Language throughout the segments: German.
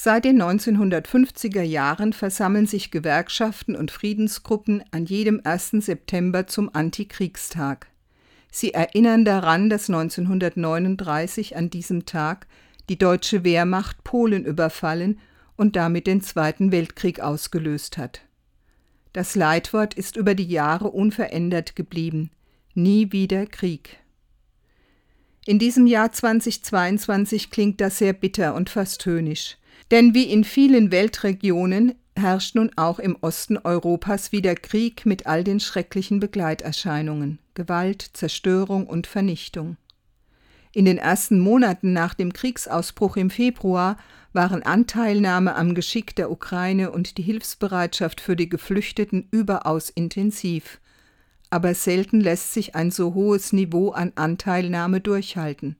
Seit den 1950er Jahren versammeln sich Gewerkschaften und Friedensgruppen an jedem 1. September zum Antikriegstag. Sie erinnern daran, dass 1939 an diesem Tag die deutsche Wehrmacht Polen überfallen und damit den Zweiten Weltkrieg ausgelöst hat. Das Leitwort ist über die Jahre unverändert geblieben. Nie wieder Krieg. In diesem Jahr 2022 klingt das sehr bitter und fast höhnisch. Denn wie in vielen Weltregionen herrscht nun auch im Osten Europas wieder Krieg mit all den schrecklichen Begleiterscheinungen Gewalt, Zerstörung und Vernichtung. In den ersten Monaten nach dem Kriegsausbruch im Februar waren Anteilnahme am Geschick der Ukraine und die Hilfsbereitschaft für die Geflüchteten überaus intensiv, aber selten lässt sich ein so hohes Niveau an Anteilnahme durchhalten.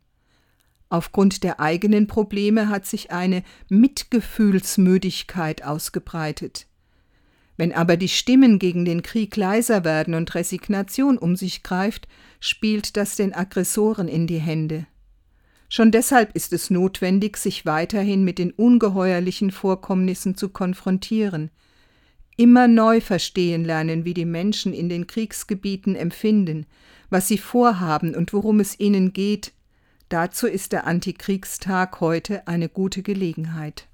Aufgrund der eigenen Probleme hat sich eine Mitgefühlsmüdigkeit ausgebreitet. Wenn aber die Stimmen gegen den Krieg leiser werden und Resignation um sich greift, spielt das den Aggressoren in die Hände. Schon deshalb ist es notwendig, sich weiterhin mit den ungeheuerlichen Vorkommnissen zu konfrontieren, immer neu verstehen lernen, wie die Menschen in den Kriegsgebieten empfinden, was sie vorhaben und worum es ihnen geht, Dazu ist der Antikriegstag heute eine gute Gelegenheit.